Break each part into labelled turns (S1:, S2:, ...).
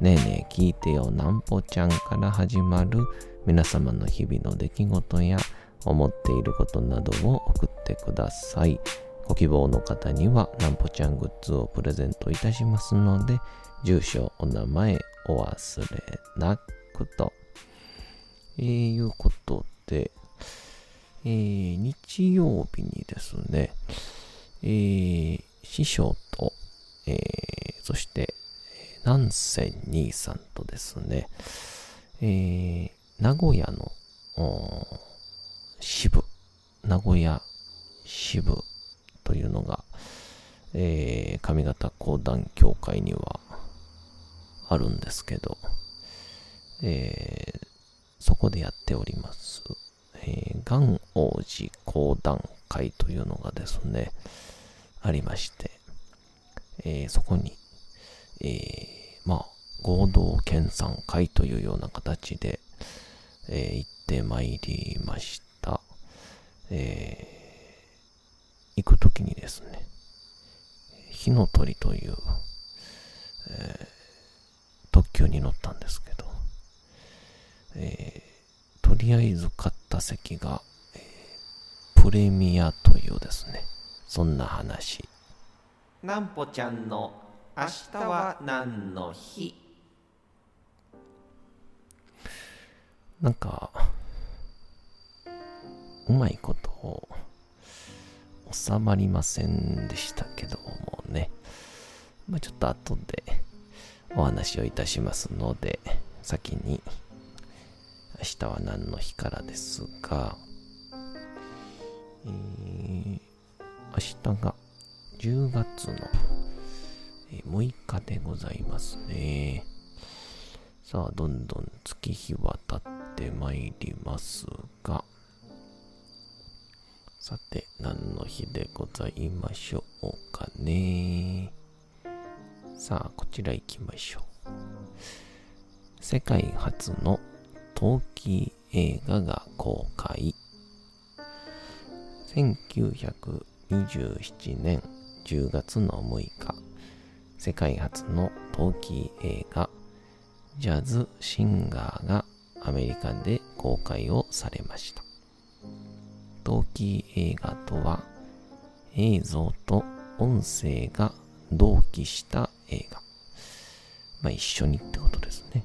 S1: ねえねえ聞いてよなんぽちゃんから始まる皆様の日々の出来事や思っていることなどを送ってください。ご希望の方にはなんぽちゃんグッズをプレゼントいたしますので、住所、お名前お忘れなくと。えー、いうことで、えー、日曜日にですね、えー、師匠と、えー、そして、南仙兄さんとですね、えー、名古屋の支部、名古屋支部というのが、えー、上方講談協会にはあるんですけど、えー、そこでやっております、えー、元王寺講談会というのがですね、ありまして、えー、そこに、えー、まあ、合同研鑽会というような形で、えー、行ってまいりました。えー、行くときにですね、火の鳥という、えー、特急に乗ったんですけど、えー、とりあえず買った席が、えー、プレミアというですね、そんな話。
S2: なんぽちゃんの明日は何の日？
S1: なんか、うまいこと収まりませんでしたけどもね。まあ、ちょっと後でお話をいたしますので、先に明日は何の日からですが、えー、明日が10月の6日でございますね。さあ、どんどん月日は経ってまいりますが、さて、何の日でございましょうかね。さあ、こちら行きましょう。世界初の陶器映画が公開。1927年10月の6日、世界初の陶器映画、ジャズ・シンガーがアメリカで公開をされました。陶器映画とは、映像と音声が同期した映画。まあ一緒にってことですね。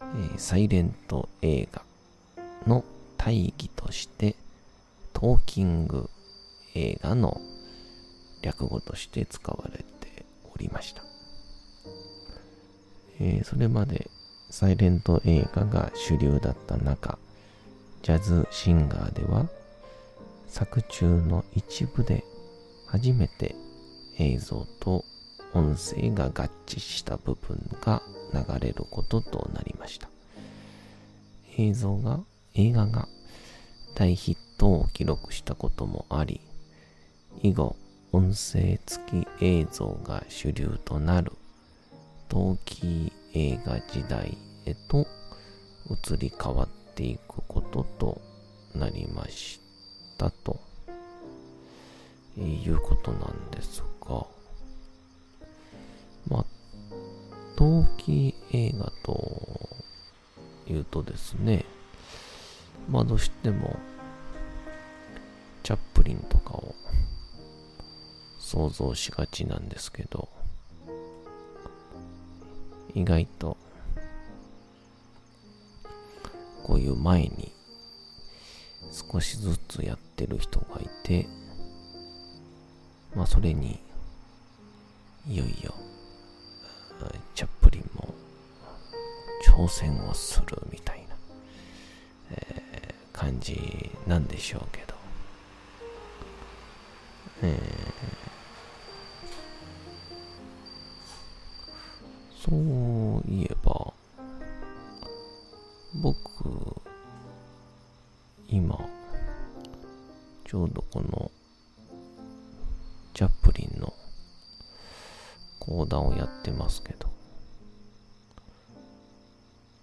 S1: えー、サイレント映画の大義として、トーキング映画の略語として使われておりました。えー、それまでサイレント映画が主流だった中、ジャズシンガーでは作中の一部で初めて映像と音声が合致した部分が流れることとなりました。映像が、映画が大ヒットを記録したこともあり、以後、音声付き映像が主流となる。陶器映画時代へと移り変わっていくこととなりましたということなんですが、まあ、陶器映画というとですね、まあどうしてもチャップリンとかを想像しがちなんですけど、意外とこういう前に少しずつやってる人がいて、まあそれに、いよいよ、チャップリンも挑戦をするみたいな、えー、感じなんでしょうけど、えー、そういえば、僕、今、ちょうどこの、チャップリンの講談をやってますけど、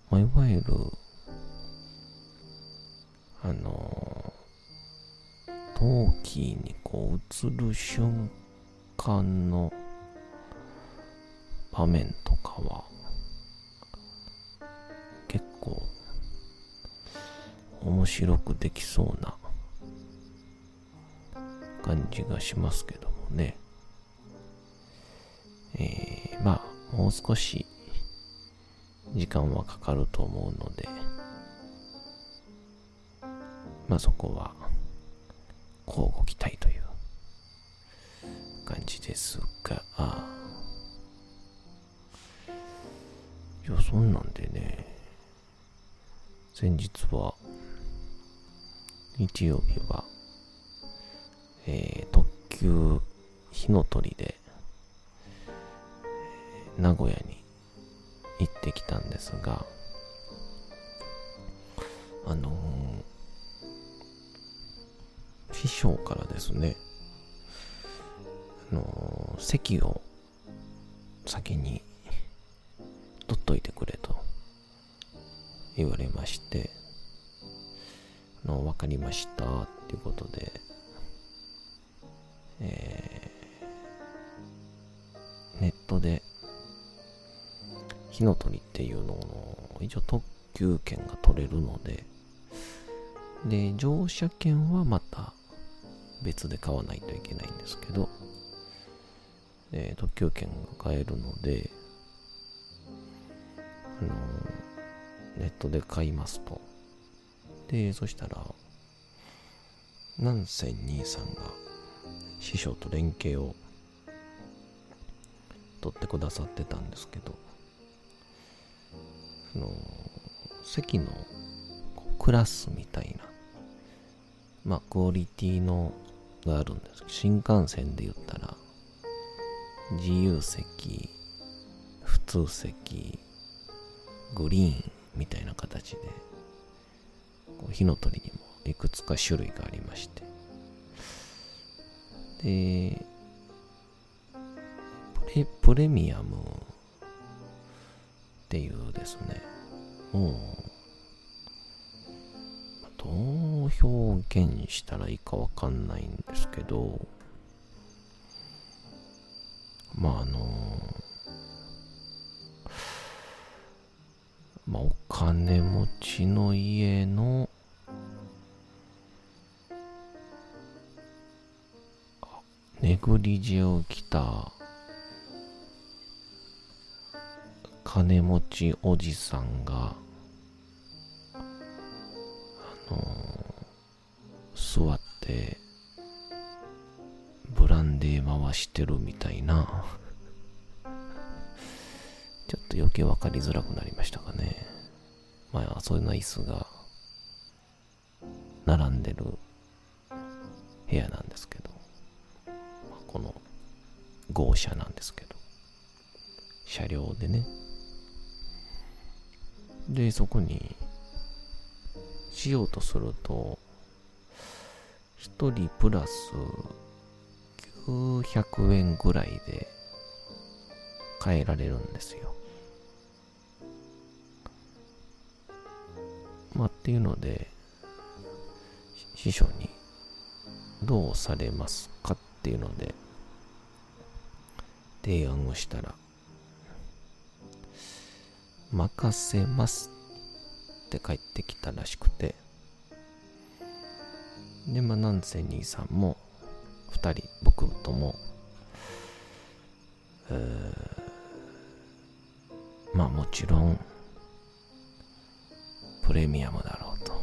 S1: まあ、いわゆる、あの陶器にこう映る瞬間の場面とかは、結構面白くできそうな感じがしますけどもね。えー、まあ、もう少し時間はかかると思うので、まあそこは、こうご期待という感じですが、いや、そんなんでね、先日は、日曜日は、えー、特急火の鳥で、名古屋に行ってきたんですが、あのー、師匠からですね、あのー、席を先にといてくれと言われまして、の、わかりましたっていうことで、えー、ネットで火の鳥っていうのの、一応特急券が取れるので、で、乗車券はまた別で買わないといけないんですけど、え特急券が買えるので、のネットで買いますと。で、そしたら、南仙兄さんが師匠と連携を取ってくださってたんですけど、その席のクラスみたいなまあクオリティのがあるんですけど新幹線で言ったら自由席普通席グリーンみたいな形でこう火の鳥にもいくつか種類がありまして。でプレプレミアムっていうですね、もう、どう表現したらいいかわかんないんですけど、まああの、まあお金持ちの家のネグリジェを着た金持ちおじさんが、あの、座って、ブランデー回してるみたいな、ちょっと余計分かりづらくなりましたかね。まあ、そういうな椅子が、並んでる部屋なんですけど、この号車なんですけど、車両でね、で、そこにしようとすると、1人プラス900円ぐらいで変えられるんですよ。まあっていうので、師匠にどうされますかっていうので提案をしたら、任せますって帰ってきたらしくてでまあなんせ兄さんも2人僕ともまあもちろんプレミアムだろうと。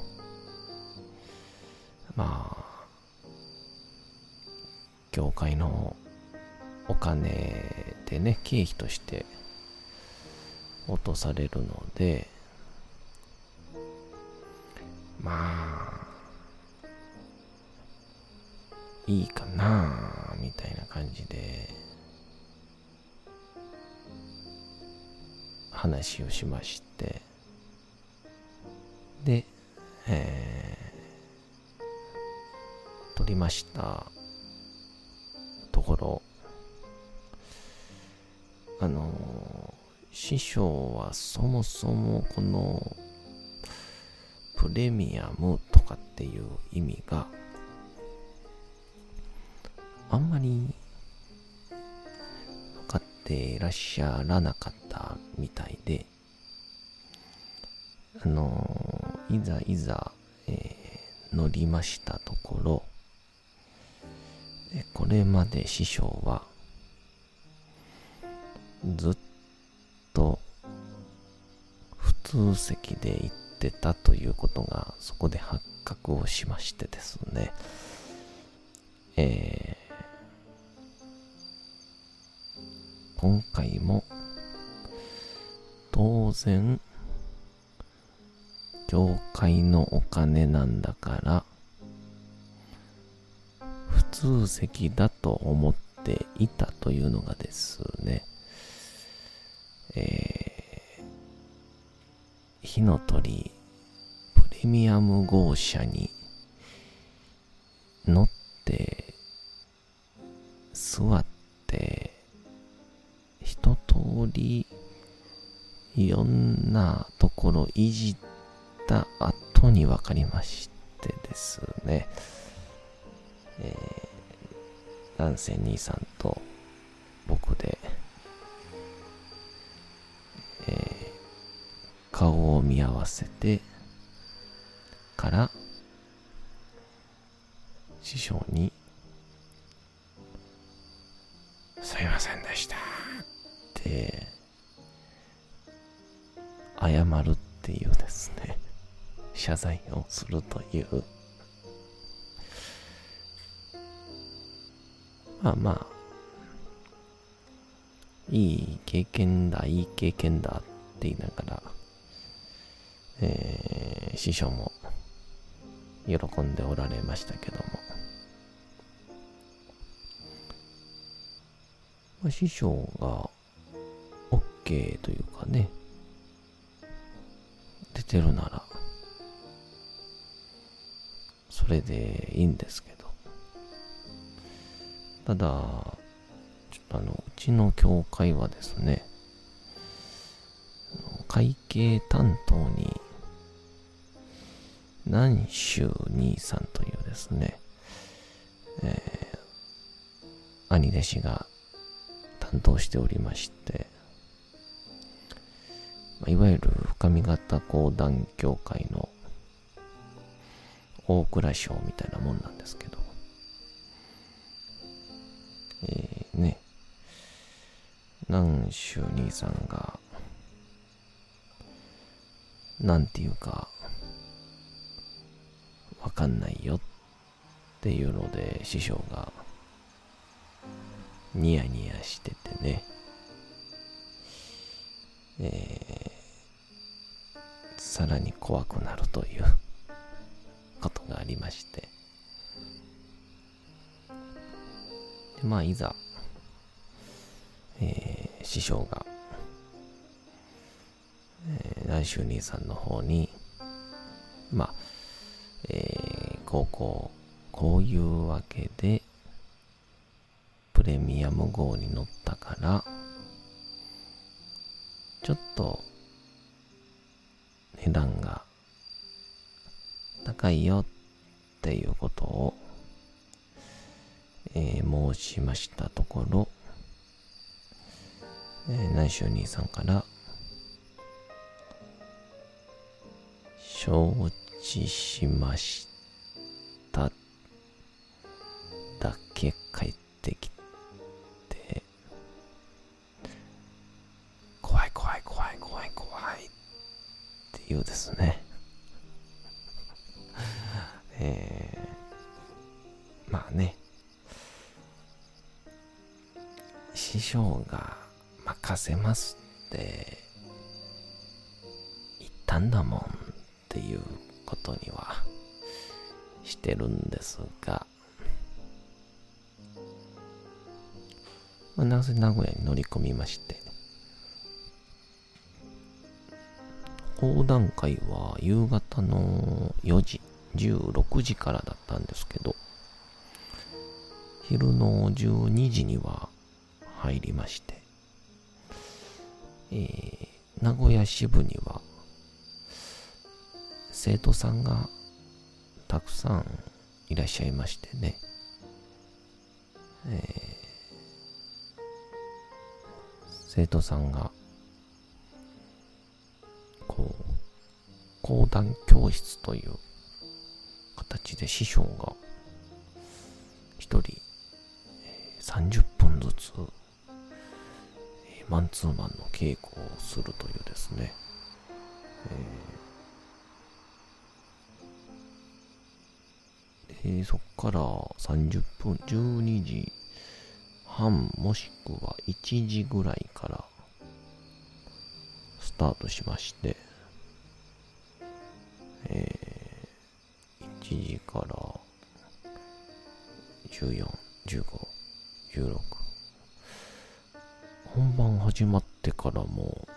S1: まあ、教会のお金でね、経費として落とされるので、まあ、いいかなみたいな感じで、話をしまして、で、えー、撮りました。ところ、あの師匠はそもそもこのプレミアムとかっていう意味があんまりっていらっしゃらなかったみたいであのいざいざ、えー、乗りましたところこれまで師匠はずっと普通席で行ってたということがそこで発覚をしましてですね、え今回も当然教会のお金なんだから普通席だと思っていたというのがですねえー、火の鳥プレミアム号車に乗って座っていじった後に分かりましてですね、えー、男性兄さんと僕で顔を見合わせてから師匠に「すいませんでした」って謝るっていうですね。謝罪をするという。まあまあ。いい経験だいい経験だって言いながらえー、師匠も喜んでおられましたけども、まあ、師匠が OK というかね、出てるなら、それでいいんですけど、ただ、ちょっとあの、うちの教会はですね、会計担当に南州兄さんというですね、えー、兄弟子が担当しておりまして、いわゆる深見型講談協会の大蔵省みたいなもんなんですけど、えー、ね、南州兄さんが、なんていうか、わかんないよっていうので師匠がニヤニヤしててね、えー、さらに怖くなるということがありまして。でまあいざ、えー、師匠が、えー、南州兄さんの方にまあえー、こうこう、こういうわけで、プレミアム号に乗ったから、ちょっと、値段が高いよっていうことを、えー、申しましたところ、えー、内緒兄さんから、承知しましただけ帰ってきて怖い怖い怖い怖い怖いっていうですね匠が任せますって言ったんだもんっていうことにはしてるんですが、まあ、なぜ名古屋に乗り込みまして、講談会は夕方の4時、16時からだったんですけど、昼の12時には入りまして、えー、名古屋支部には生徒さんがたくさんいらっしゃいましてね、えー、生徒さんがこう講談教室という形で師匠がマンツーマンの稽古をするというですね、えー、そこから30分、12時半もしくは1時ぐらいからスタートしまして、えー、1時から14、15、16本番始まってからも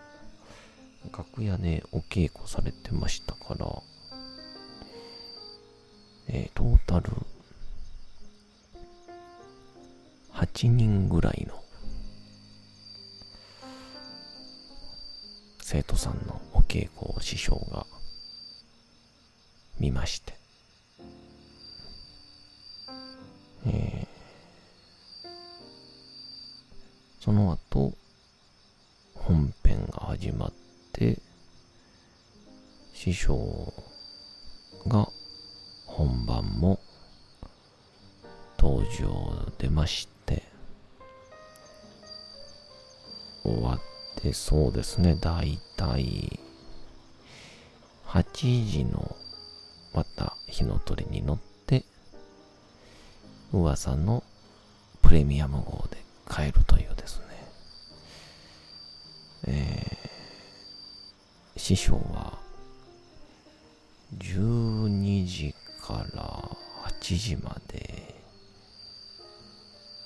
S1: 楽屋でお稽古されてましたからえー、トータル8人ぐらいの生徒さんのお稽古を師匠が見まして、登場出まして終わってそうですね。だいたい8時のまた火の鳥に乗って噂のプレミアム号で帰るというですね。えー、師匠は12時から8時まで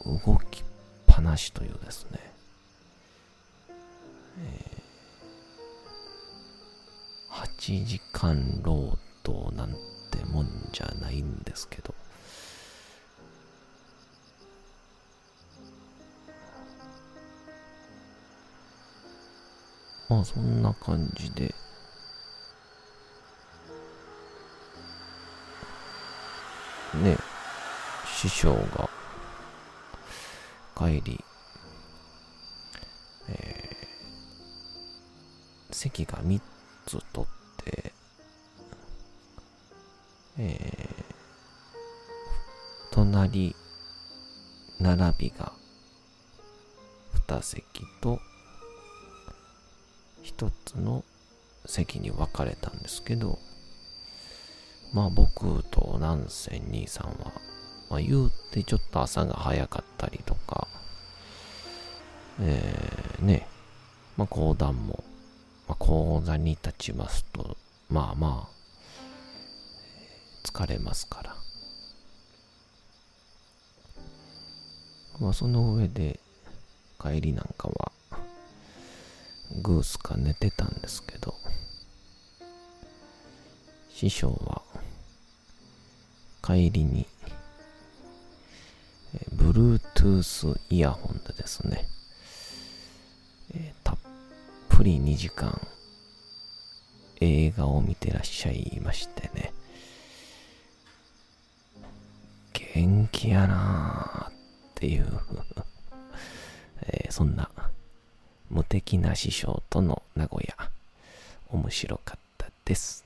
S1: 動きっぱなしというですね、えー、8時間労働なんてもんじゃないんですけど。まあそんな感じで。ね、師匠が帰り、えー、席が3つ取って、えー、隣、並びが2席と1つの席に分かれたんですけど、まあ僕と南仙兄さんは、まあ言うてちょっと朝が早かったりとか、えー、ね、まあ講談も、まあ講座に立ちますと、まあまあ、疲れますから。まあその上で帰りなんかは、グースか寝てたんですけど、師匠は帰りに、Bluetooth イヤホンでですね、えー、たっぷり2時間映画を見てらっしゃいましてね、元気やなーっていう。えー、そんな無敵な師匠との名古屋、面白かったです。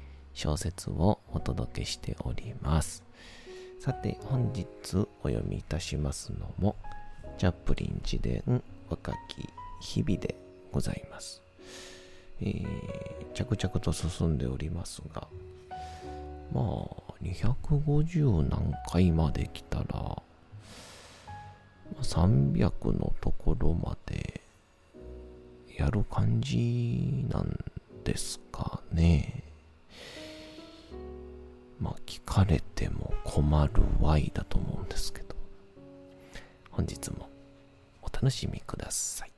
S1: 小説をお届けしております。さて、本日お読みいたしますのも、チャップリン自伝若き日々でございます。えー、着々と進んでおりますが、まあ、250何回まで来たら、300のところまでやる感じなんですかね。まあ、聞かれても困るわいだと思うんですけど、本日もお楽しみください。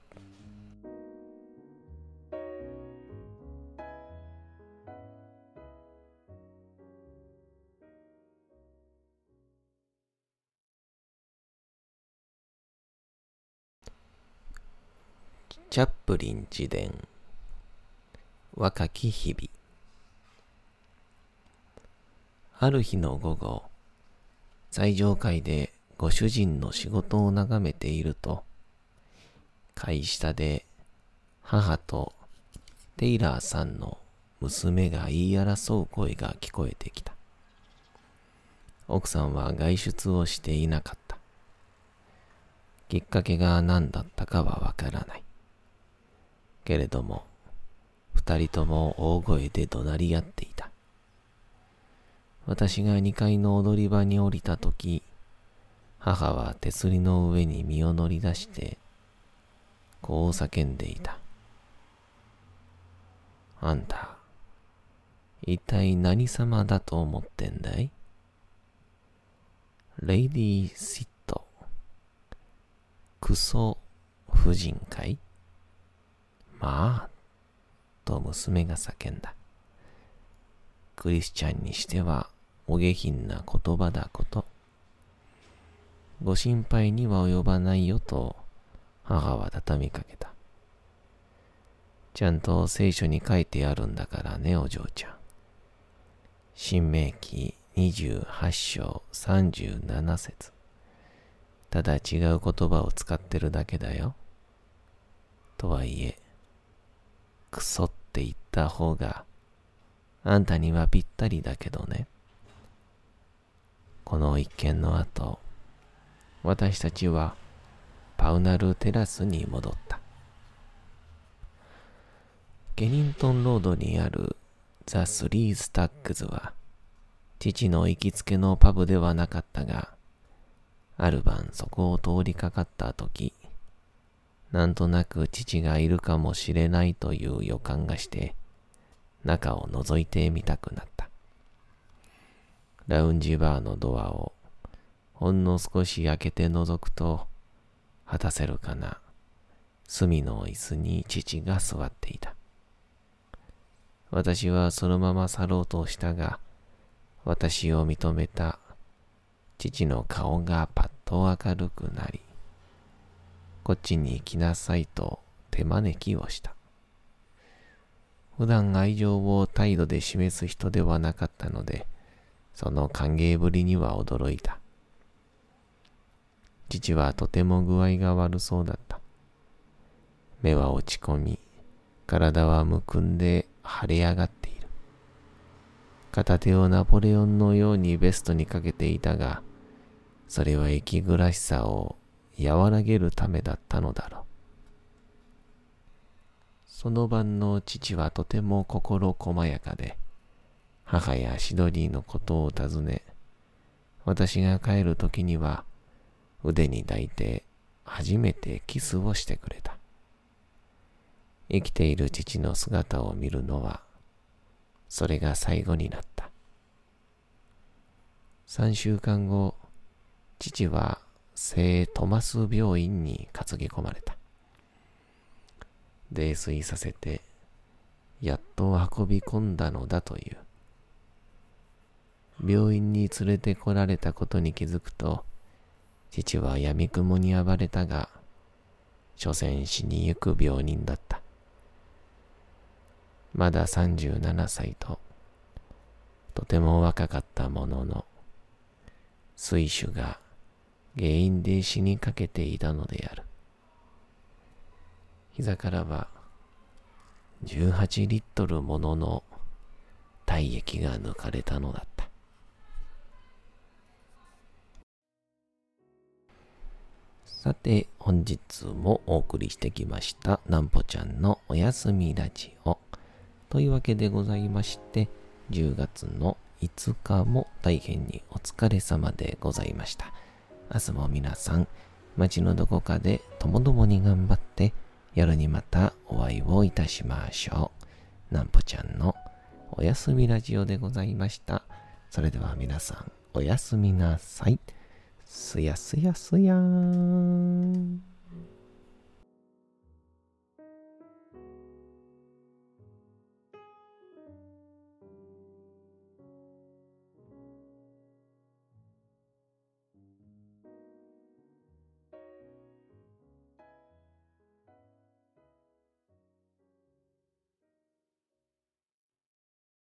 S1: チャップリン自伝。若き日々。ある日の午後最上階でご主人の仕事を眺めていると階下で母とテイラーさんの娘が言い争う声が聞こえてきた。奥さんは外出をしていなかった。きっかけが何だったかはわからない。けれども、二人とも大声で怒鳴り合っていた。私が二階の踊り場に降りたとき、母は手すりの上に身を乗り出して、こう叫んでいた。あんた、一体何様だと思ってんだい？レイディー・シット、クソ婦人かいまあ、と娘が叫んだ。クリスチャンにしてはお下品な言葉だこと。ご心配には及ばないよと母は畳みかけた。ちゃんと聖書に書いてあるんだからね、お嬢ちゃん。新明記28章37節ただ違う言葉を使ってるだけだよ。とはいえ、クソって言った方が、あんたにはぴったりだけどね。この一件の後、私たちはパウナルテラスに戻った。ゲニントンロードにあるザ・スリーズ・タックズは、父の行きつけのパブではなかったが、ある晩そこを通りかかった時、なんとなく父がいるかもしれないという予感がして、中を覗いてみたくなった。ラウンジバーのドアをほんの少し開けて覗くと、果たせるかな、隅の椅子に父が座っていた。私はそのまま去ろうとしたが、私を認めた父の顔がパッと明るくなり、こっちに来なさいと手招きをした。普段愛情を態度で示す人ではなかったので、その歓迎ぶりには驚いた。父はとても具合が悪そうだった。目は落ち込み、体はむくんで腫れ上がっている。片手をナポレオンのようにベストにかけていたが、それは息苦しさを和らげるためだったのだろう。その晩の父はとても心細やかで、母やシドリーのことを尋ね、私が帰る時には腕に抱いて初めてキスをしてくれた。生きている父の姿を見るのは、それが最後になった。三週間後、父は聖トマス病院に担ぎ込まれた。泥酔させて、やっと運び込んだのだという。病院に連れてこられたことに気づくと、父は闇雲に暴れたが、所詮死にゆく病人だった。まだ37歳と、とても若かったものの、水手が原因で死にかけていたのである。膝からは18リットルものの体液が抜かれたのだった。さて、本日もお送りしてきました、なんぽちゃんのおやすみラジオ。というわけでございまして、10月の5日も大変にお疲れ様でございました。明日も皆さん、街のどこかでともどもに頑張って、夜にまたお会いをいたしましょう。なんぽちゃんのおやすみラジオでございました。それでは皆さん、おやすみなさい。すやすやすやーん。